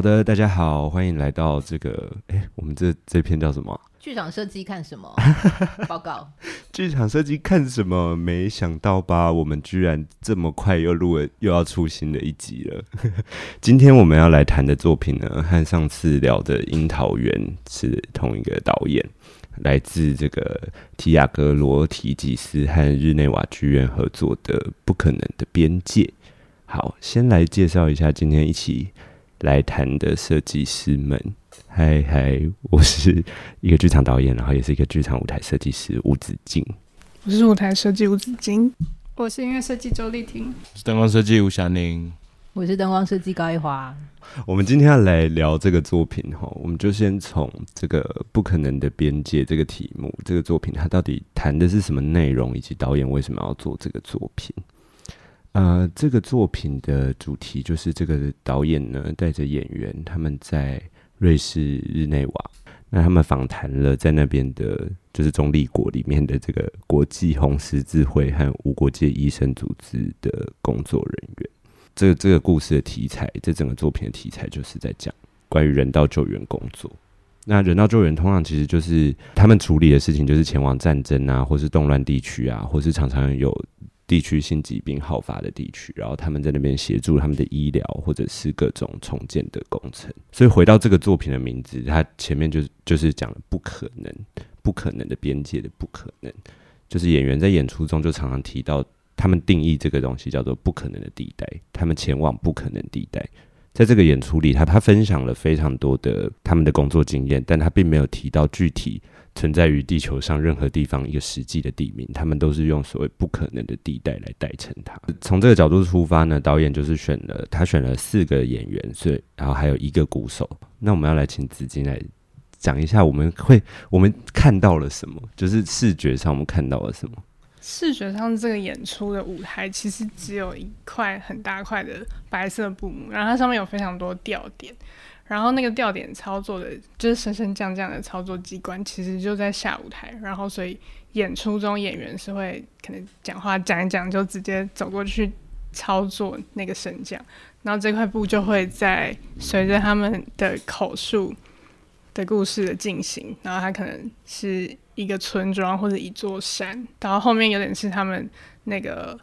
好的，大家好，欢迎来到这个，哎，我们这这篇叫什么？剧场设计看什么？报告。剧场设计看什么？没想到吧，我们居然这么快又录了，又要出新的一集了。今天我们要来谈的作品呢，和上次聊的《樱桃园》是同一个导演，来自这个提亚戈罗提吉斯和日内瓦剧院合作的《不可能的边界》。好，先来介绍一下今天一起来谈的设计师们。嗨嗨，我是一个剧场导演，然后也是一个剧场舞台设计师吴子敬。我是舞台设计吴子敬。我是音乐设计周丽婷。我是灯光设计吴霞宁。我是灯光设计高一华。我们今天要来聊这个作品哈，我们就先从这个不可能的边界这个题目，这个作品它到底谈的是什么内容，以及导演为什么要做这个作品。呃，这个作品的主题就是这个导演呢带着演员，他们在瑞士日内瓦，那他们访谈了在那边的，就是中立国里面的这个国际红十字会和无国界医生组织的工作人员。这个这个故事的题材，这整个作品的题材就是在讲关于人道救援工作。那人道救援通常其实就是他们处理的事情，就是前往战争啊，或是动乱地区啊，或是常常有。地区性疾病好发的地区，然后他们在那边协助他们的医疗或者是各种重建的工程。所以回到这个作品的名字，它前面就是就是讲了不可能、不可能的边界的不可能。就是演员在演出中就常常提到，他们定义这个东西叫做不可能的地带，他们前往不可能地带。在这个演出里，他他分享了非常多的他们的工作经验，但他并没有提到具体。存在于地球上任何地方一个实际的地名，他们都是用所谓不可能的地带来代称它。从这个角度出发呢，导演就是选了他选了四个演员，所以然后还有一个鼓手。那我们要来请紫金来讲一下，我们会我们看到了什么？就是视觉上我们看到了什么？视觉上这个演出的舞台其实只有一块很大块的白色布幕，然后它上面有非常多吊点。然后那个吊点操作的，就是升升降降的操作机关，其实就在下舞台。然后所以演出中演员是会可能讲话讲一讲，就直接走过去操作那个升降。然后这块布就会在随着他们的口述的故事的进行，然后它可能是一个村庄或者一座山，然后后面有点是他们那个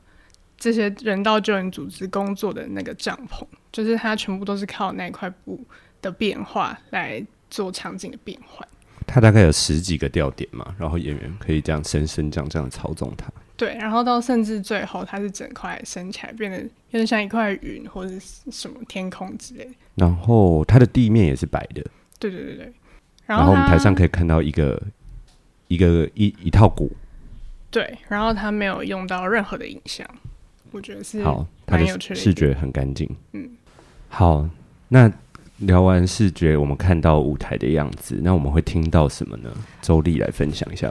这些人道救援组织工作的那个帐篷，就是它全部都是靠那块布的变化来做场景的变换，它大概有十几个吊点嘛，然后演员可以这样升升降降操纵它。对，然后到甚至最后，它是整块升起来，变得有点像一块云或者什么天空之类的。然后它的地面也是白的。对对对对。然后，然后我们台上可以看到一个一个一一套鼓。对，然后它没有用到任何的影像，我觉得是好，它的视觉很干净。嗯，好，那。聊完视觉，我们看到舞台的样子，那我们会听到什么呢？周丽来分享一下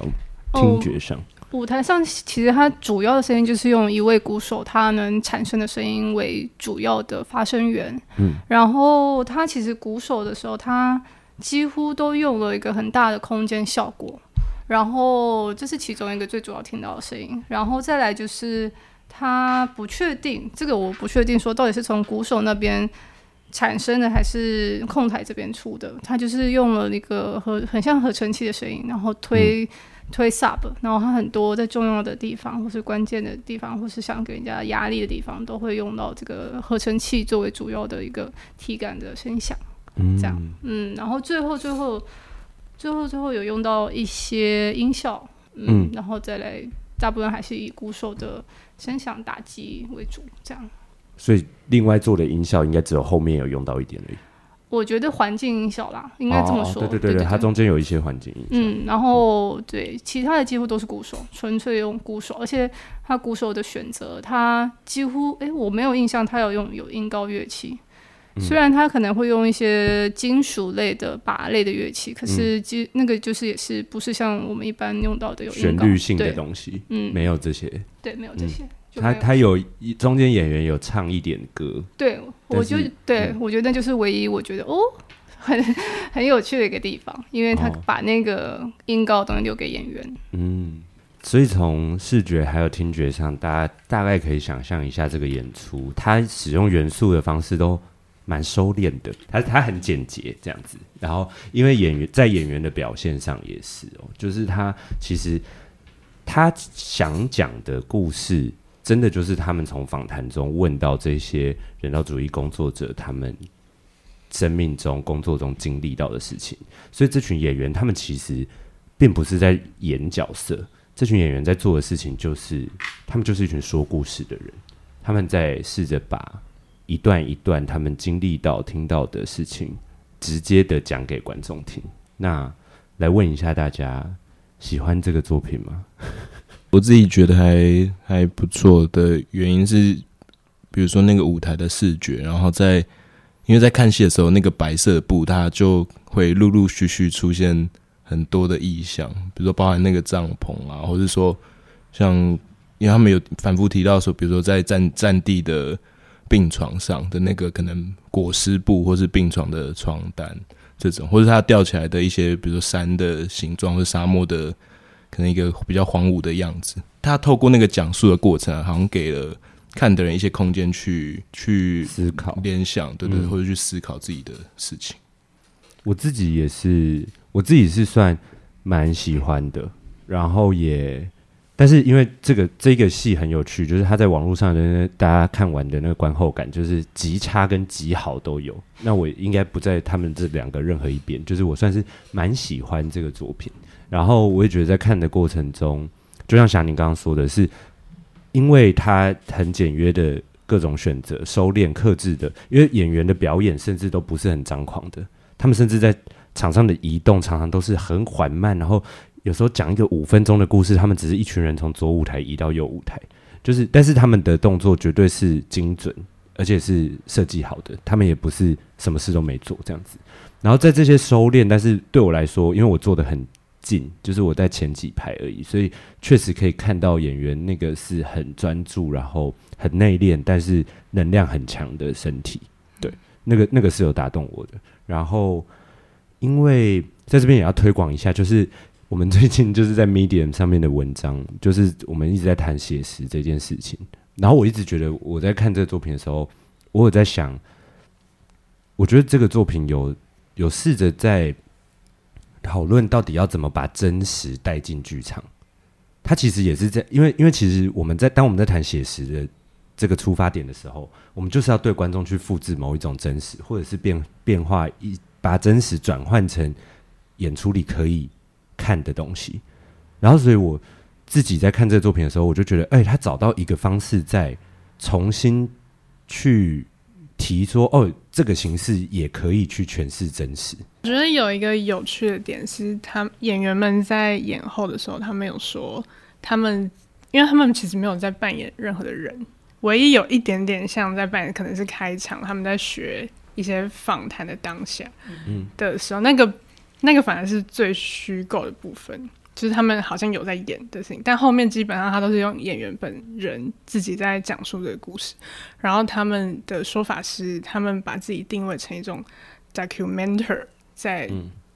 听觉上。哦，舞台上其实它主要的声音就是用一位鼓手他能产生的声音为主要的发声源。嗯，然后他其实鼓手的时候，他几乎都用了一个很大的空间效果。然后这是其中一个最主要听到的声音。然后再来就是他不确定这个，我不确定说到底是从鼓手那边。产生的还是控台这边出的，它就是用了那个合很像合成器的声音，然后推、嗯、推 sub，然后它很多在重要的地方或是关键的地方，或是想给人家压力的地方，都会用到这个合成器作为主要的一个体感的声响，嗯，这样，嗯，然后最后最后最后最后有用到一些音效，嗯，嗯。然后再来大部分还是以鼓手的声响打击为主，这样。所以，另外做的音效应该只有后面有用到一点而已。我觉得环境音效啦，应该这么说。哦、对对对对，它中间有一些环境音效。嗯，然后对其他的几乎都是鼓手，纯粹用鼓手，而且他鼓手的选择，他几乎哎，我没有印象他有用有音高乐器。嗯、虽然他可能会用一些金属类的把类的乐器，可是其实那个就是也是不是像我们一般用到的有旋律性的东西，嗯，没有这些。对，没有这些。嗯他他有一中间演员有唱一点歌，对，我就对、嗯、我觉得那就是唯一我觉得哦很很有趣的一个地方，因为他把那个音高都留给演员。嗯，所以从视觉还有听觉上，大家大概可以想象一下这个演出，他使用元素的方式都蛮收敛的，他他很简洁这样子。然后因为演员在演员的表现上也是哦，就是他其实他想讲的故事，真的就是他们从访谈中问到这些人道主义工作者他们生命中工作中经历到的事情。所以这群演员他们其实并不是在演角色，这群演员在做的事情就是他们就是一群说故事的人，他们在试着把。一段一段他们经历到、听到的事情，直接的讲给观众听。那来问一下大家，喜欢这个作品吗？我自己觉得还还不错的原因是，比如说那个舞台的视觉，然后在因为在看戏的时候，那个白色的布它就会陆陆续续出现很多的意象，比如说包含那个帐篷啊，或者说像因为他们有反复提到说，比如说在战战地的。病床上的那个可能裹尸布，或是病床的床单这种，或者它吊起来的一些，比如说山的形状，或沙漠的可能一个比较荒芜的样子。他透过那个讲述的过程，好像给了看的人一些空间去去思考、联想，对对，嗯，或者去思考自己的事情。我自己也是，我自己是算蛮喜欢的，然后也。但是因为这个这个戏很有趣，就是他在网络上的大家看完的那个观后感，就是极差跟极好都有。那我应该不在他们这两个任何一边，就是我算是蛮喜欢这个作品。然后我也觉得在看的过程中，就像霞宁刚刚说的是，因为他很简约的各种选择、收敛、克制的，因为演员的表演甚至都不是很张狂的，他们甚至在场上的移动常常都是很缓慢，然后。有时候讲一个五分钟的故事，他们只是一群人从左舞台移到右舞台，就是，但是他们的动作绝对是精准，而且是设计好的。他们也不是什么事都没做这样子。然后在这些收敛，但是对我来说，因为我做的很近，就是我在前几排而已，所以确实可以看到演员那个是很专注，然后很内敛，但是能量很强的身体。对，那个那个是有打动我的。然后，因为在这边也要推广一下，就是。我们最近就是在 Medium 上面的文章，就是我们一直在谈写实这件事情。然后我一直觉得我在看这个作品的时候，我有在想，我觉得这个作品有有试着在讨论到底要怎么把真实带进剧场。他其实也是在，因为因为其实我们在当我们在谈写实的这个出发点的时候，我们就是要对观众去复制某一种真实，或者是变变化一把真实转换成演出里可以。看的东西，然后所以我自己在看这个作品的时候，我就觉得，哎、他找到一个方式，在重新去提说，哦，这个形式也可以去诠释真实。我觉得有一个有趣的点是，他演员们在演后的时候，他们有说他们，因为他们其实没有在扮演任何的人，唯一有一点点像在扮演，可能是开场他们在学一些访谈的当下，嗯的时候，那个。那个反而是最虚构的部分，就是他们好像有在演的事情，但后面基本上他都是用演员本人自己在讲述这个故事。然后他们的说法是，他们把自己定位成一种 documenter 在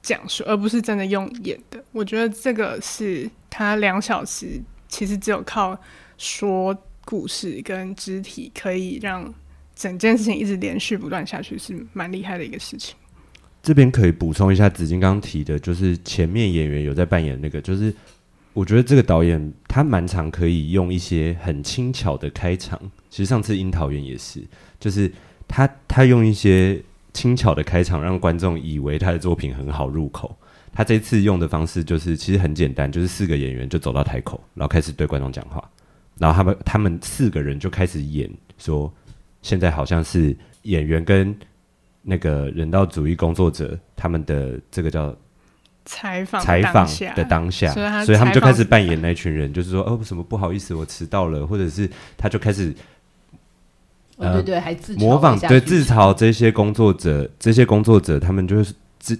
讲述，而不是真的用演的。我觉得这个是他两小时其实只有靠说故事跟肢体，可以让整件事情一直连续不断下去，是蛮厉害的一个事情。这边可以补充一下，子金刚提的，就是前面演员有在扮演那个，就是我觉得这个导演他蛮常可以用一些很轻巧的开场。其实上次樱桃园也是，就是他他用一些轻巧的开场，让观众以为他的作品很好入口。他这次用的方式就是其实很简单，就是四个演员就走到台口，然后开始对观众讲话，然后他们他们四个人就开始演，说现在好像是演员跟。那个人道主义工作者，他们的这个叫采访采访的当下，所以，所以他们就开始扮演那群人，就是说，哦，什么不好意思，我迟到了，或者是他就开始，呃，对对，还自模仿，对，自嘲这些工作者，这些工作者，他们就是。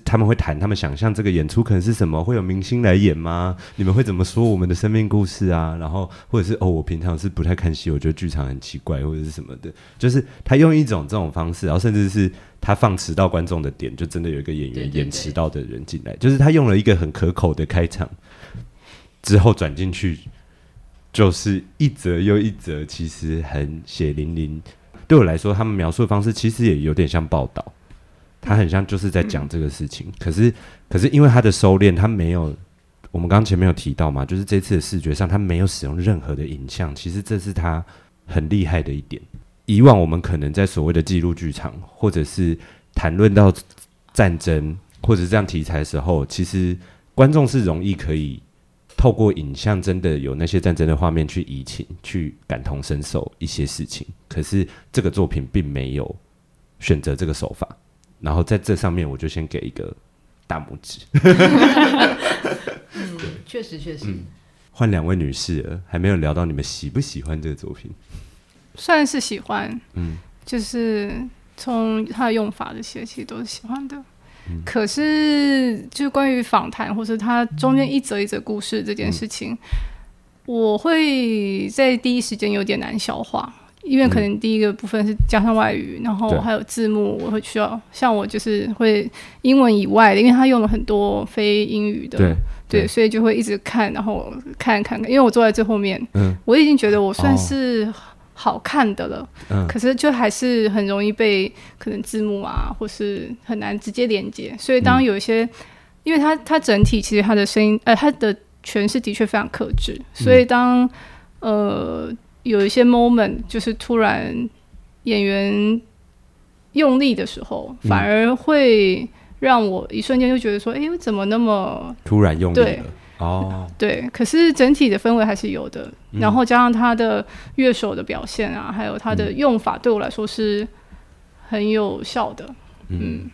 他们会谈，他们想象这个演出可能是什么？会有明星来演吗？你们会怎么说我们的生命故事啊？然后或者是哦，我平常是不太看戏，我觉得剧场很奇怪，或者是什么的。就是他用一种这种方式，然后甚至是他放迟到观众的点，就真的有一个演员演迟到的人进来，就是他用了一个很可口的开场，之后转进去，就是一则又一则，其实很血淋淋。对我来说，他们描述的方式其实也有点像报道，他很像就是在讲这个事情。嗯、可是，可是因为他的收敛，他没有我们刚刚前面有提到嘛，就是这次的视觉上，他没有使用任何的影像。其实这是他很厉害的一点。以往我们可能在所谓的记录剧场，或者是谈论到战争或者是这样题材的时候，其实观众是容易可以。透过影像，真的有那些战争的画面去移情，去感同身受一些事情。可是这个作品并没有选择这个手法，然后在这上面，我就先给一个大拇指。嗯，确实确实。换两位女士了，还没有聊到你们喜不喜欢这个作品？算是喜欢，嗯，就是从它的用法这些，其实都是喜欢的。可是，就是关于访谈，或是它中间一则一则故事这件事情，嗯、我会在第一时间有点难消化，因为可能第一个部分是加上外语，然后还有字幕，我会需要像我就是会英文以外的，因为他用了很多非英语的，对，对，所以就会一直看，然后看看看，因为我坐在最后面，嗯，我已经觉得我算是。哦好看的了，嗯，可是就还是很容易被可能字幕啊，或是很难直接连接。所以当有一些，嗯、因为它它整体其实它的声音，呃，它的诠释的确非常克制。所以当、嗯、呃有一些 moment 就是突然演员用力的时候，反而会让我一瞬间就觉得说，哎、欸，怎么那么突然用力了？哦，对，可是整体的氛围还是有的，嗯、然后加上他的乐手的表现啊，还有他的用法，对我来说是很有效的。嗯，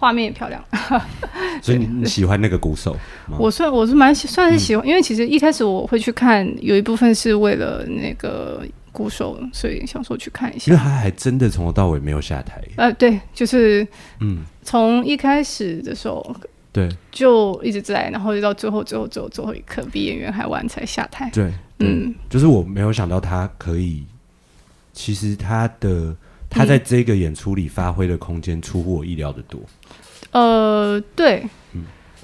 画、嗯、面也漂亮，所以你喜欢那个鼓手？我算我是蛮算是喜欢，嗯、因为其实一开始我会去看，有一部分是为了那个鼓手，所以想说去看一下。因为他还真的从头到尾没有下台。呃，对，就是嗯，从一开始的时候。对，就一直在，然后就到最后，最后，最后，最后一刻，比演员还晚才下台。对，嗯，就是我没有想到他可以，其实他的他在这个演出里发挥的空间出乎我意料的多。呃，对，嗯，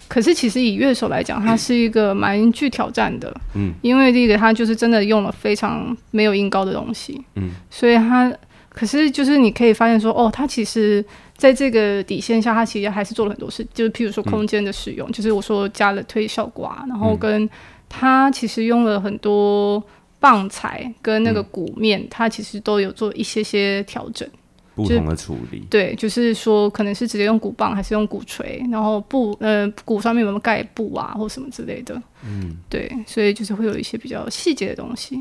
可是其实以乐手来讲，他是一个蛮具挑战的，嗯，因为这个他就是真的用了非常没有音高的东西，嗯，所以他，可是就是你可以发现说，哦，他其实。在这个底线下，他其实还是做了很多事，就是譬如说空间的使用，嗯、就是我说加了推效果啊，然后跟他其实用了很多棒材跟那个鼓面，嗯、他其实都有做一些些调整，不同的处理。对，就是说可能是直接用鼓棒，还是用鼓锤，然后布呃鼓上面有没有盖布啊，或什么之类的。嗯，对，所以就是会有一些比较细节的东西。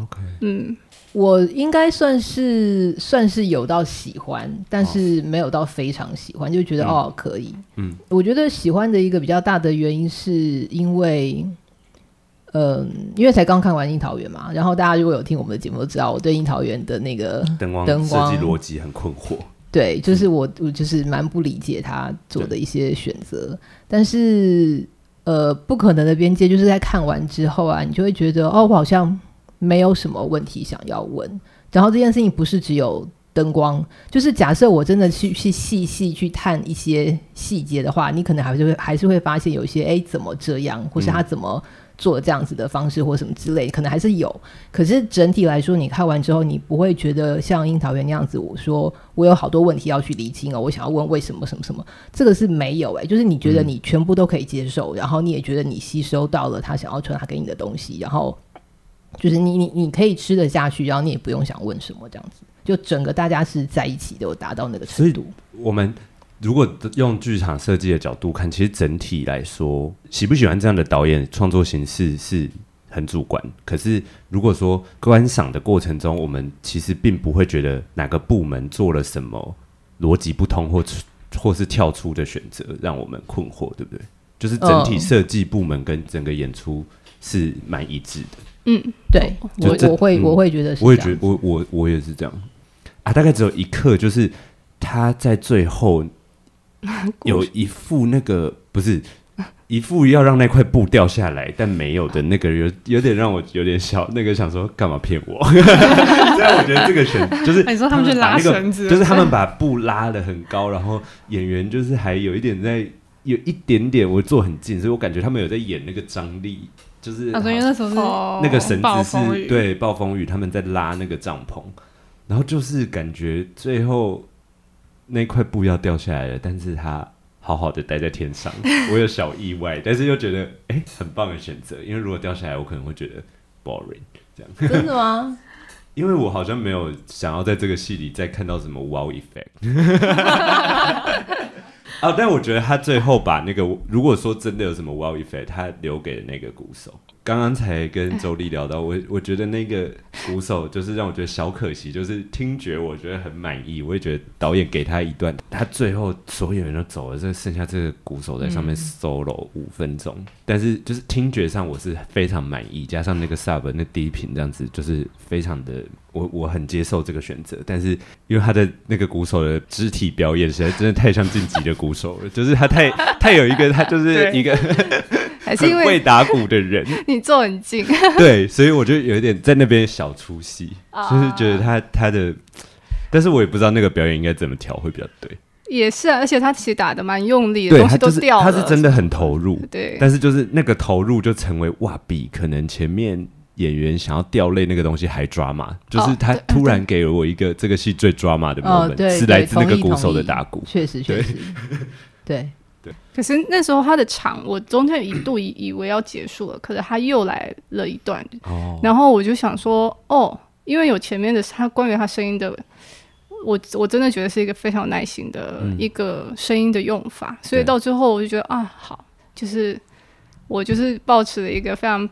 OK，嗯。我应该算是算是有到喜欢，但是没有到非常喜欢，就觉得、嗯、哦可以。嗯，我觉得喜欢的一个比较大的原因是因为，嗯、呃，因为才刚看完《樱桃园》嘛，然后大家如果有听我们的节目都知道，我对《樱桃园》的那个灯光设计逻辑很困惑。对，就是我我就是蛮不理解他做的一些选择，但是呃，不可能的边界就是在看完之后啊，你就会觉得哦，我好像。没有什么问题想要问，然后这件事情不是只有灯光，就是假设我真的去去细细去探一些细节的话，你可能还是会还是会发现有一些哎怎么这样，或是他怎么做这样子的方式或什么之类，可能还是有。可是整体来说，你看完之后，你不会觉得像樱桃园那样子，我说我有好多问题要去厘清哦，我想要问为什么什么什么，这个是没有哎，就是你觉得你全部都可以接受，然后你也觉得你吸收到了他想要传达给你的东西，然后。就是你你你可以吃得下去，然后你也不用想问什么这样子，就整个大家是在一起的，达到那个程度。我们如果用剧场设计的角度看，其实整体来说，喜不喜欢这样的导演创作形式是很主观。可是如果说观赏的过程中，我们其实并不会觉得哪个部门做了什么逻辑不通或或是跳出的选择让我们困惑，对不对？就是整体设计部门跟整个演出是蛮一致的。嗯，对，我我会、嗯、我会觉得是，我也觉得我我我也是这样啊。大概只有一刻，就是他在最后有一副那个不是一副要让那块布掉下来，但没有的那个有有点让我有点小那个想说干嘛骗我？所以我觉得这个选就是你说他们去拉绳子，就是他们把布拉的很高，然后演员就是还有一点在有一点点我坐很近，所以我感觉他们有在演那个张力。就是，那时候是那个绳子是对暴风雨，他们在拉那个帐篷，然后就是感觉最后那块布要掉下来了，但是他好好的待在天上，我有小意外，但是又觉得哎、欸，很棒的选择，因为如果掉下来，我可能会觉得 boring 这样。真的吗？因为我好像没有想要在这个戏里再看到什么 wow effect。啊，但我觉得他最后把那个，如果说真的有什么 wow effect，他留给了那个鼓手。刚刚才跟周丽聊到，我我觉得那个鼓手就是让我觉得小可惜，就是听觉我觉得很满意，我也觉得导演给他一段，他最后所有人都走了，这剩下这个鼓手在上面 solo 五分钟，嗯、但是就是听觉上我是非常满意，加上那个 sub 那低频这样子，就是非常的我我很接受这个选择，但是因为他的那个鼓手的肢体表演实在真的太像晋级的鼓手了，就是他太太有一个他就是一个。还是因为会打鼓的人，你坐很近，对，所以我就有一点在那边小出戏，就是觉得他他的，但是我也不知道那个表演应该怎么调会比较对。也是啊，而且他其实打的蛮用力的，东西都掉了，他是真的很投入，对。但是就是那个投入就成为哇，比可能前面演员想要掉泪那个东西还抓马，就是他突然给了我一个这个戏最抓马的 moment，是来自那个鼓手的打鼓，确实确实，对。对，可是那时候他的场，我中间一度以以为要结束了，可是他又来了一段，哦，然后我就想说，哦，因为有前面的他关于他声音的，我我真的觉得是一个非常有耐心的一个声音的用法，嗯，所以到最后我就觉得啊，好，就是我就是保持了一个非常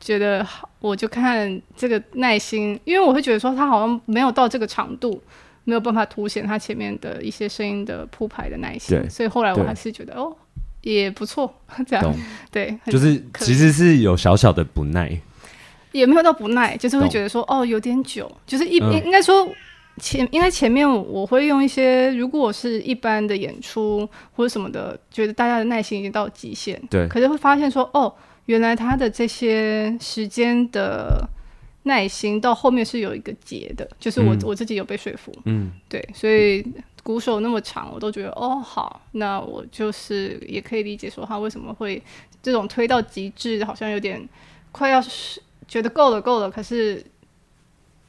觉得好，我就看这个耐心，因为我会觉得说他好像没有到这个长度。没有办法凸显他前面的一些声音的铺排的耐心，所以后来我还是觉得哦也不错，这样对，就是其实是有小小的不耐，也没有到不耐，就是会觉得说哦有点久，就是一应应该说前应该前面我会用一些，如果是一般的演出或者什么的，觉得大家的耐心已经到极限，对，可是会发现说哦原来他的这些时间的。耐心到后面是有一个结的，就是我、嗯、我自己有被说服，嗯，对，所以鼓手那么长，我都觉得哦好，那我就是也可以理解说他为什么会这种推到极致，好像有点快要是觉得够了够了，可是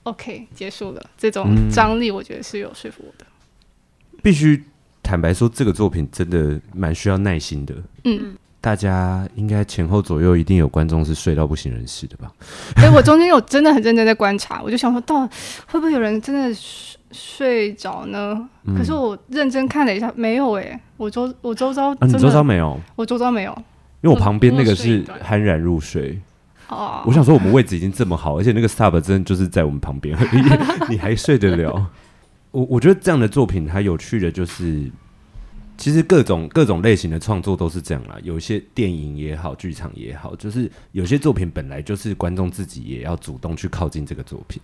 OK 结束了，这种张力我觉得是有说服我的。嗯、必须坦白说，这个作品真的蛮需要耐心的，嗯。大家应该前后左右一定有观众是睡到不省人事的吧？哎、欸，我中间有真的很认真在观察，我就想说，到会不会有人真的睡睡着呢、嗯？可是我认真看了一下，没有哎、欸，我周我周遭，啊，你周遭没有？我周遭没有，因为我旁边那个是酣然入睡。哦，我想说我们位置已经这么好，而且那个 sub 真的就是在我们旁边，你还睡得了？我我觉得这样的作品它有趣的就是。其实各种各种类型的创作都是这样啦，有些电影也好，剧场也好，就是有些作品本来就是观众自己也要主动去靠近这个作品。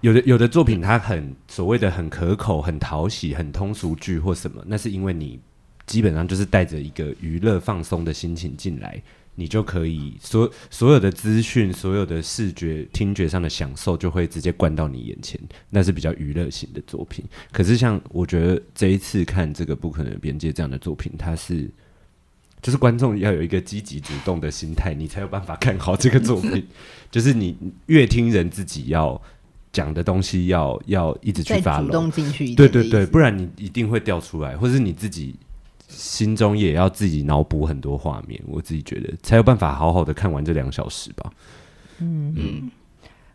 有的有的作品它很所谓的很可口、很讨喜、很通俗剧或什么，那是因为你基本上就是带着一个娱乐放松的心情进来。你就可以所所有的资讯、所有的视觉、听觉上的享受，就会直接灌到你眼前，那是比较娱乐型的作品。可是，像我觉得这一次看这个《不可能的边界》这样的作品，它是就是观众要有一个积极主动的心态，你才有办法看好这个作品。就是你越听人自己要讲的东西要，要要一直去发，主动进去，对对对，不然你一定会掉出来，或者是你自己。心中也要自己脑补很多画面，我自己觉得才有办法好好的看完这两小时吧。嗯嗯，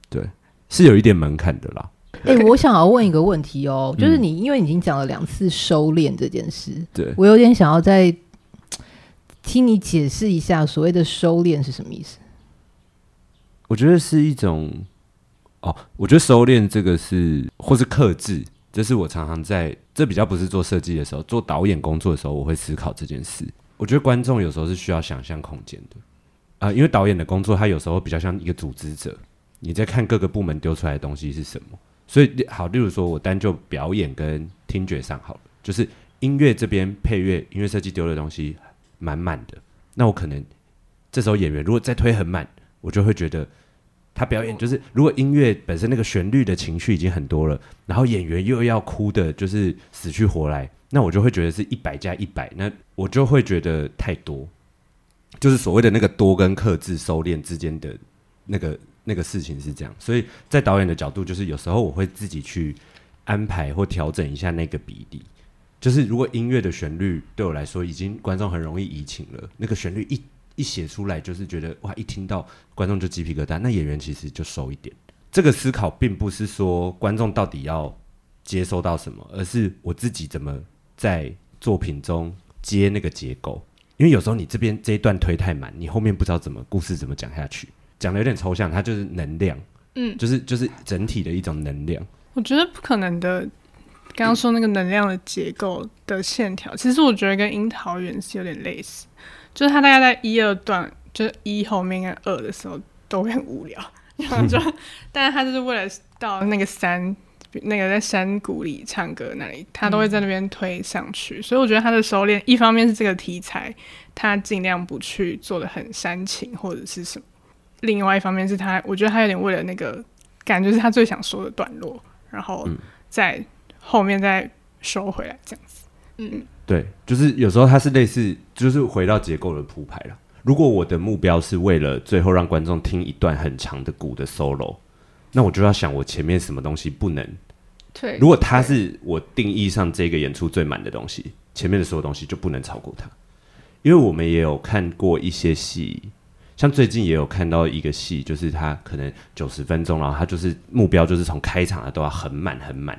对，是有一点门槛的啦。哎、欸，我想要问一个问题哦，就是你因为已经讲了两次收敛这件事，对，我有点想要再听你解释一下所谓的收敛是什么意思？我觉得是一种哦，我觉得收敛这个是或是克制。这是我常常在这比较不是做设计的时候，做导演工作的时候，我会思考这件事。我觉得观众有时候是需要想象空间的啊、因为导演的工作他有时候比较像一个组织者，你在看各个部门丢出来的东西是什么。所以好，例如说我单就表演跟听觉上好了，就是音乐这边配乐、音乐设计丢的东西满满的，那我可能这时候演员如果再推很满，我就会觉得。他表演就是，如果音乐本身那个旋律的情绪已经很多了，然后演员又要哭的，就是死去活来，那我就会觉得是一百加一百，那我就会觉得太多，就是所谓的那个多跟克制收敛之间的那个那个事情是这样，所以在导演的角度，就是有时候我会自己去安排或调整一下那个比例。就是如果音乐的旋律对我来说已经观众很容易移情了，那个旋律一一写出来，就是觉得哇，一听到观众就鸡皮疙瘩，那演员其实就收一点。这个思考并不是说观众到底要接收到什么，而是我自己怎么在作品中接那个结构。因为有时候你这边这一段推太满，你后面不知道怎么故事怎么讲下去，讲的有点抽象，它就是能量，嗯，就是就是整体的一种能量。我觉得不可能的，刚刚说那个能量的结构的线条，其实我觉得跟樱桃园是有点类似，就是他大概在一二段，就是一后面跟二的时候都会很无聊，然后就，但是他就是为了到那个三。那个在山谷里唱歌那里，他都会在那边推上去，嗯、所以我觉得他的收敛，一方面是这个题材，他尽量不去做的很煽情或者是什么；另外一方面是他，我觉得他有点为了那个感觉是他最想说的段落，然后在后面再收回来这样子。嗯嗯，对，就是有时候它是类似，就是回到结构的铺排了。如果我的目标是为了最后让观众听一段很长的鼓的 solo。那我就要想，我前面什么东西不能？对，如果它是我定义上这个演出最满的东西，前面的所有东西就不能超过它。因为我们也有看过一些戏，像最近也有看到一个戏，就是它可能九十分钟，然后它就是目标就是从开场的都要很满很满，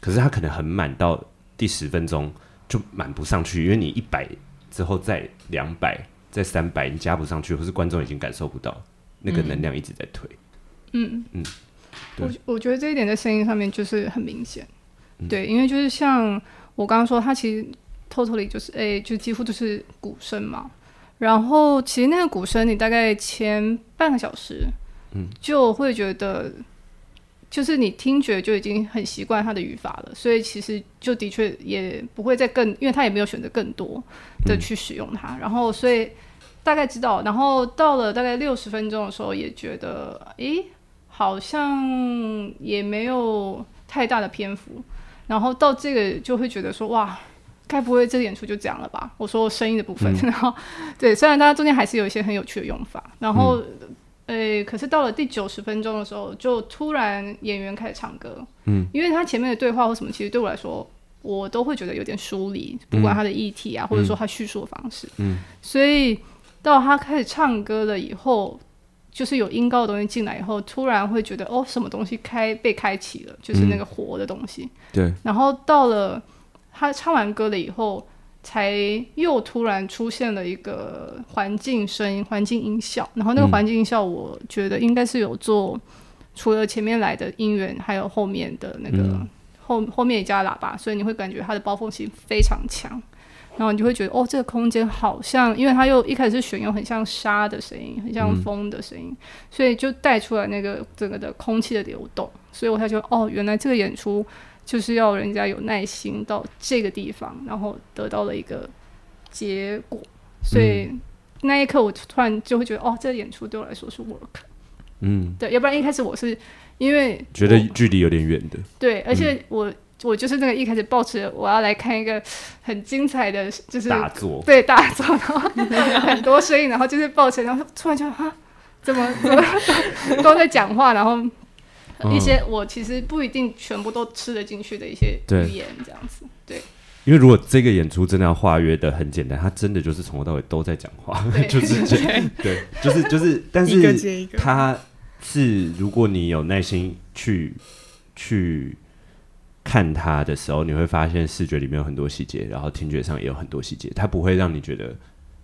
可是它可能很满到第十分钟就满不上去，因为你一百之后再两百再三百，你加不上去，或是观众已经感受不到那个能量一直在推。嗯。嗯嗯，我我觉得这一点在声音上面就是很明显，嗯、对，因为就是像我刚刚说，它其实 totally 就是哎、欸，就几乎都是鼓声嘛。然后其实那个鼓声，你大概前半个小时，嗯，就会觉得，就是你听觉就已经很习惯它的语法了，所以其实就的确也不会再更，因为他也没有选择更多的去使用它，嗯、然后所以大概知道，然后到了大概六十分钟的时候，也觉得，诶、欸。好像也没有太大的篇幅，然后到这个就会觉得说哇，该不会这个演出就这样了吧？我说声音的部分，嗯、然 后对，虽然大家中间还是有一些很有趣的用法，然后诶、嗯欸，可是到了第九十分钟的时候，就突然演员开始唱歌，嗯，因为他前面的对话或什么，其实对我来说，我都会觉得有点疏离，不管他的议题啊，嗯、或者说他叙述的方式，嗯，所以到他开始唱歌了以后。就是有音高的东西进来以后，突然会觉得哦，什么东西开被开启了，就是那个活的东西。嗯、对。然后到了他唱完歌了以后，才又突然出现了一个环境声音、环境音效。然后那个环境音效，我觉得应该是有做，嗯、除了前面来的音源，还有后面的那个、嗯、后后面也加喇叭，所以你会感觉它的包覆性非常强。然后你就会觉得，哦，这个空间好像，因为它又一开始是选用很像沙的声音，很像风的声音，嗯、所以就带出来那个整个的空气的流动。所以我才觉得，哦，原来这个演出就是要人家有耐心到这个地方，然后得到了一个结果。所以、嗯、那一刻，我突然就会觉得，哦，这个演出对我来说是 work。嗯，对，要不然一开始我是因为觉得距离有点远的。对，而且我。嗯我就是那个一开始抱持我要来看一个很精彩的，就是大作，对大作，然后很多声音，然后就是抱持，然后突然就啊，怎么怎么，都在讲话，然后一些我其实不一定全部都吃得进去的一些语言，这样子，对。对因为如果这个演出真的要化约的很简单，他真的就是从头到尾都在讲话，就是这，对，就是就是，但是他是如果你有耐心去去。看他的时候，你会发现视觉里面有很多细节，然后听觉上也有很多细节。他不会让你觉得，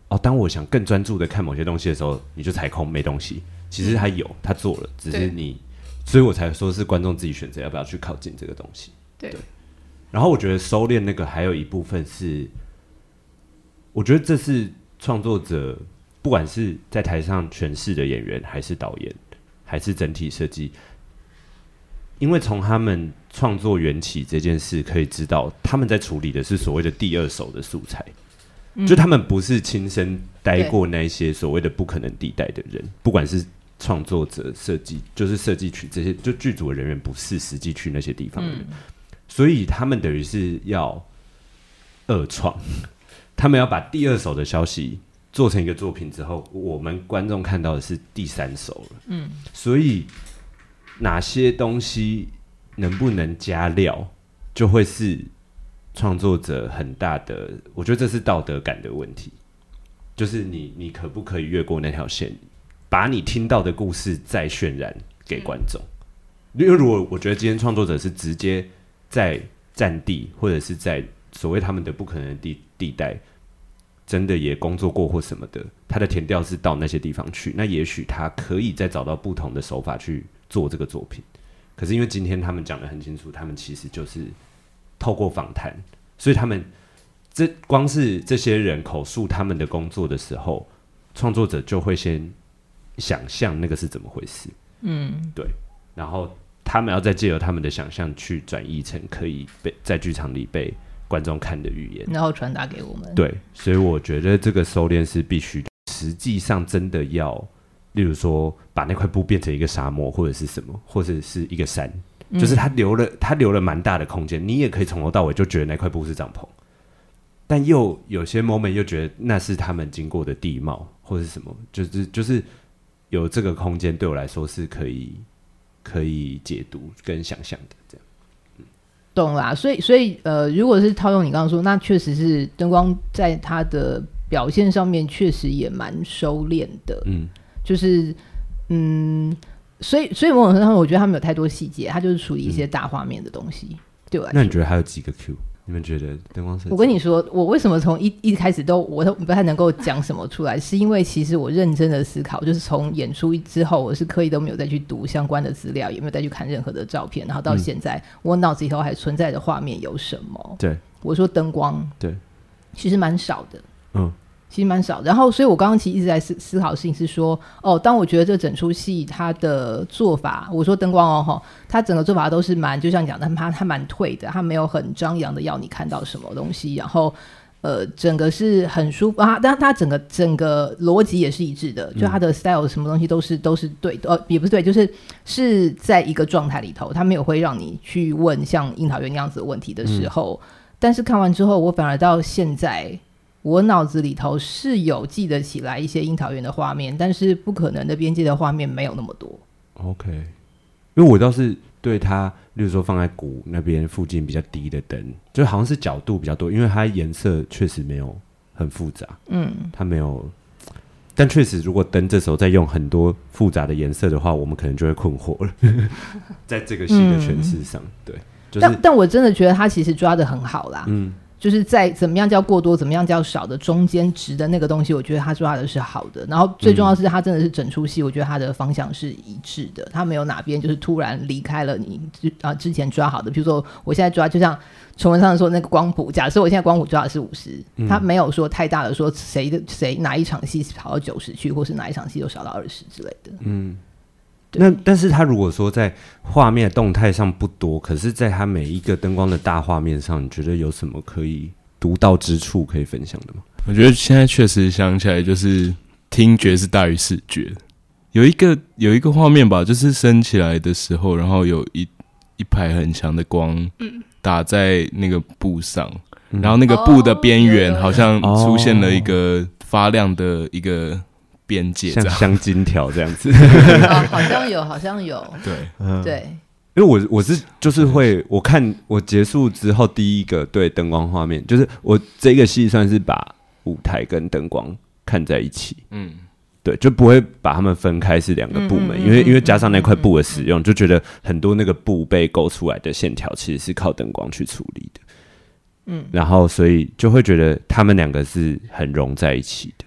哦，当我想更专注的看某些东西的时候，你就踩空没东西。其实他有，他做了，只是你，对所以我才说是观众自己选择要不要去靠近这个东西。对，对。然后我觉得收敛那个还有一部分是，我觉得这是创作者不管是在台上诠释的演员，还是导演，还是整体设计。因为从他们创作缘起这件事可以知道，他们在处理的是所谓的第二手的素材，嗯、就他们不是亲身待过那些所谓的不可能地带的人，不管是创作者、设计，就是设计去这些，就剧组的人员不是实际去那些地方的人，嗯、所以他们等于是要二创，他们要把第二手的消息做成一个作品之后，我们观众看到的是第三手了。嗯，所以哪些东西能不能加料，就会是创作者很大的，我觉得这是道德感的问题。就是你，你可不可以越过那条线，把你听到的故事再渲染给观众？因为如果我觉得今天创作者是直接在战地，或者是在所谓他们的不可能的地地带。真的也工作过或什么的，他的田调是到那些地方去，那也许他可以再找到不同的手法去做这个作品。可是因为今天他们讲得很清楚，他们其实就是透过访谈，所以他们这光是这些人口述他们的工作的时候，创作者就会先想象那个是怎么回事。嗯，对，然后他们要再借由他们的想象去转译成可以被在剧场里被。观众看的语言，然后传达给我们。对，所以我觉得这个收敛是必须的。实际上，真的要，例如说，把那块布变成一个沙漠，或者是什么，或者是一个山，嗯、就是他留了，他留了蛮大的空间。你也可以从头到尾就觉得那块布是帐篷，但又有些 moment 又觉得那是他们经过的地貌，或者是什么，就是就是有这个空间，对我来说是可以可以解读跟想象的这样。懂啦，所以所以呃，如果是套用你刚刚说，那确实是灯光在它的表现上面确实也蛮收敛的，嗯，就是嗯，所以所以某种程度上，我觉得他们有太多细节，他就是处于一些大画面的东西，嗯、对吧？那你觉得还有几个 Q？你们觉得灯光设计？我跟你说，我为什么从一一开始都我都不太能够讲什么出来，是因为其实我认真的思考，就是从演出之后，我是刻意都没有再去读相关的资料，也没有再去看任何的照片，然后到现在，嗯、我脑子里头还存在的画面有什么？对，我说灯光，对，其实蛮少的，嗯。其实蛮少，然后所以我刚刚其实一直在思思考的事情是说，哦，当我觉得这整出戏它的做法，我说灯光哦哈，它整个做法都是蛮，就像你讲的，它它蛮退的，它没有很张扬的要你看到什么东西，然后呃，整个是很舒服啊，但它整个整个逻辑也是一致的，就它的 style 什么东西都是都是对的，呃，也不是对，就是是在一个状态里头，它没有会让你去问像樱桃园那样子的问题的时候，嗯、但是看完之后，我反而到现在。我脑子里头是有记得起来一些樱桃园的画面，但是不可能的边界的画面没有那么多。OK，因为我倒是对它，例如说放在谷那边附近比较低的灯，就好像是角度比较多，因为它颜色确实没有很复杂。嗯，它没有，但确实如果灯这时候再用很多复杂的颜色的话，我们可能就会困惑了。在这个戏的诠释上，嗯、对，就是、但但我真的觉得他其实抓的很好啦。嗯。就是在怎么样叫过多，怎么样叫少的中间值的那个东西，我觉得他抓的是好的。然后最重要是，他真的是整出戏，我觉得他的方向是一致的，他没有哪边就是突然离开了你之啊之前抓好的。比如说，我现在抓，就像崇文上说那个光谱，假设我现在光谱抓的是五十，他没有说太大的说谁的谁哪一场戏跑到九十去，或是哪一场戏又少到二十之类的。嗯。那但是他如果说在画面动态上不多，可是在他每一个灯光的大画面上，你觉得有什么可以独到之处可以分享的吗？我觉得现在确实想起来，就是听觉是大于视觉。有一个有一个画面吧，就是升起来的时候，然后有一一排很强的光，打在那个布上，嗯、然后那个布的边缘好像出现了一个发亮的一个。边界像镶金条这样子，哦，好像有，好像有，对，嗯、对，因为我我是就是会，我看我结束之后第一个对灯光画面，就是我这个戏算是把舞台跟灯光看在一起，嗯，对，就不会把他们分开是两个部门，嗯、因为因为加上那块布的使用，就觉得很多那个布被勾出来的线条其实是靠灯光去处理的，嗯，然后所以就会觉得他们两个是很融在一起的。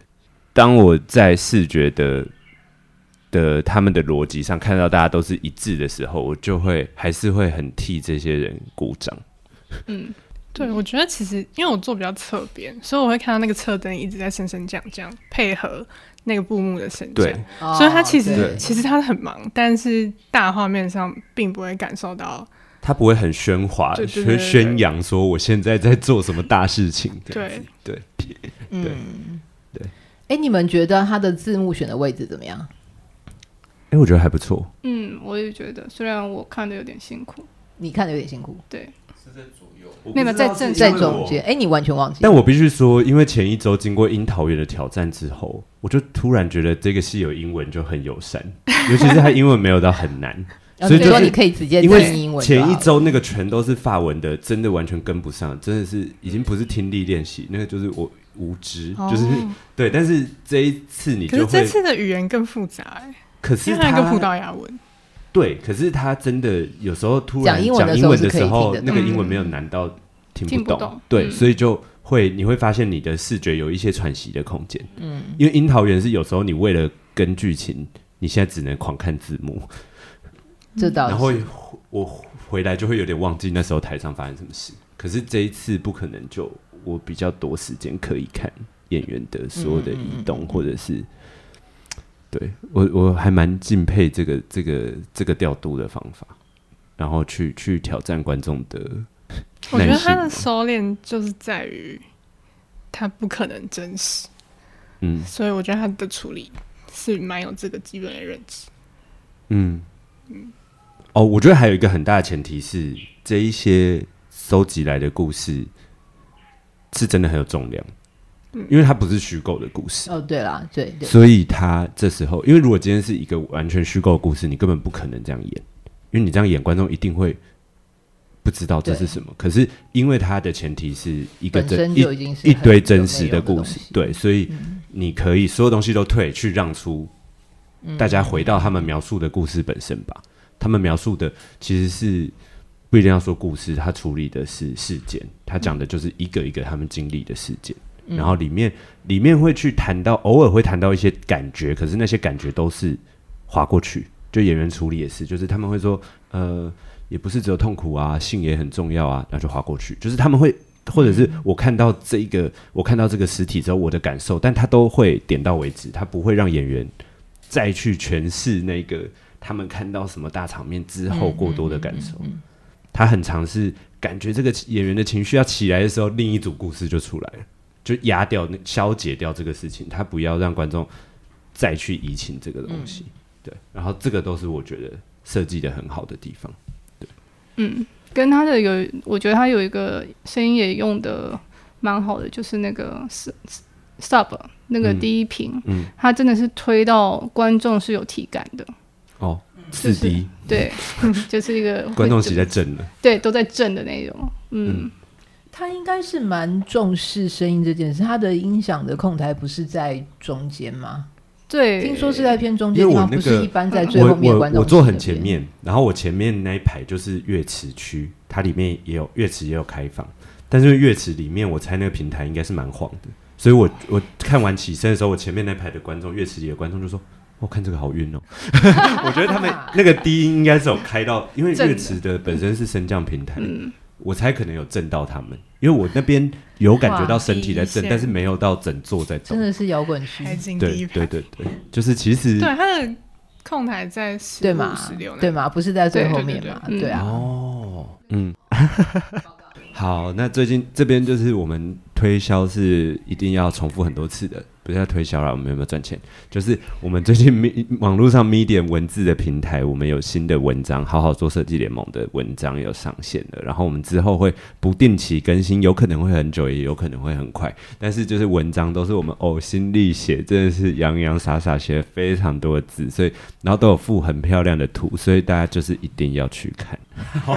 当我在视觉的的他们的逻辑上看到大家都是一致的时候，我就会还是会很替这些人鼓掌。嗯，对，我觉得其实因为我坐比较侧边，所以我会看到那个侧灯一直在升升降降，配合那个布幕的升降。对，所以他其实对其实他很忙，但是大画面上并不会感受到，他不会很喧哗，宣宣扬说我现在在做什么大事情。对对对，嗯。对哎，你们觉得他的字幕选的位置怎么样？哎，我觉得还不错。嗯，我也觉得，虽然我看的有点辛苦，你看的有点辛苦，对，是在左没有在正在中间。哎，你完全忘记。但我必须说，因为前一周经过樱桃园的挑战之后，我就突然觉得这个戏有英文就很友善，尤其是他英文没有到很难。所以就说你可以直接听英文前一周那个全都是法文的，真的完全跟不上，真的是已经不是听力练习，那个就是我无知，哦、就是对。但是这一次你就会，这次的语言更复杂哎、欸，可是它个葡萄牙文，对，可是他真的有时候突然讲英文的时候，那个英文没有难到听不懂，嗯、不懂。对，嗯、所以就会你会发现你的视觉有一些喘息的空间，嗯，因为樱桃园是有时候你为了跟剧情，你现在只能狂看字幕。这倒是，然后我回来就会有点忘记那时候台上发生什么事。可是这一次不可能，就我比较多时间可以看演员的所有的移动，或者是对我我还蛮敬佩这个这个这个调度的方法，然后去去挑战观众的。我觉得他的收敛就是在于他不可能真实，嗯，所以我觉得他的处理是蛮有这个基本的认知，嗯嗯。哦，我觉得还有一个很大的前提是，这一些收集来的故事是真的很有重量，嗯，因为它不是虚构的故事。哦，对啦，对，对，所以他这时候，因为如果今天是一个完全虚构的故事，你根本不可能这样演，因为你这样演，观众一定会不知道这是什么。可是因为它的前提是一个真一一堆真实的故事，对，所以你可以所有东西都退，去让出大家回到他们描述的故事本身吧。他们描述的其实是不一定要说故事，他处理的是事件，他讲的就是一个一个他们经历的事件，嗯、然后里面里面会去谈到，偶尔会谈到一些感觉，可是那些感觉都是划过去。就演员处理也是，就是他们会说，呃，也不是只有痛苦啊，性也很重要啊，然后就划过去。就是他们会，或者是我看到这一个，我看到这个实体之后，我的感受，但他都会点到为止，他不会让演员再去诠释那个。他们看到什么大场面之后，过多的感受，他很尝试感觉这个演员的情绪要起来的时候，另一组故事就出来了，就压掉、消解掉这个事情，他不要让观众再去移情这个东西，嗯、对。然后这个都是我觉得设计的很好的地方，对。嗯，跟他的有，我觉得他有一个声音也用的蛮好的，就是那个 sub 那个第一屏，嗯，嗯他真的是推到观众是有体感的。哦，四 D，对，就是一个观众席在震的，对，都在震的那种。嗯，嗯他应该是蛮重视声音这件事。他的音响的控台不是在中间吗？对，听说是在偏中间，因为我那个不是一般在最后面观众席我我坐很前面，然后我前面那一排就是乐池区，它里面也有乐池也有开放，但是乐池里面我猜那个平台应该是蛮晃的，所以我我看完起身的时候，我前面那排的观众乐池里的观众就说。我、哦、看这个好晕哦，我觉得他们那个低音应该是有开到，因为乐池的本身是升降平台，嗯、我才可能有震到他们，因为我那边有感觉到身体在震，但是没有到整座在震，真的是摇滚区，对对对对，就是其实对他的控台在十五十六，对吗，不是在最后面嘛，对啊，哦，嗯。好，那最近这边就是我们推销是一定要重复很多次的，不是在推销了，我们有没有赚钱？就是我们最近网络上 Medium 文字的平台，我们有新的文章，好好做设计联盟的文章有上线了。然后我们之后会不定期更新，有可能会很久，也有可能会很快。但是就是文章都是我们呕心沥血，真的是洋洋洒洒写了非常多的字，所以然后都有附很漂亮的图，所以大家就是一定要去看。好，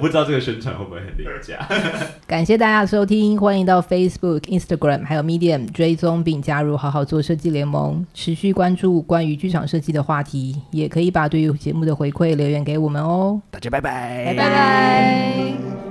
不知道这个宣传会不会很廉价？感谢大家的收听，欢迎到 Facebook、Instagram 还有 Medium 追踪并加入“好好做设计联盟”，持续关注关于剧场设计的话题，也可以把对于节目的回馈留言给我们哦。大家拜拜，拜拜。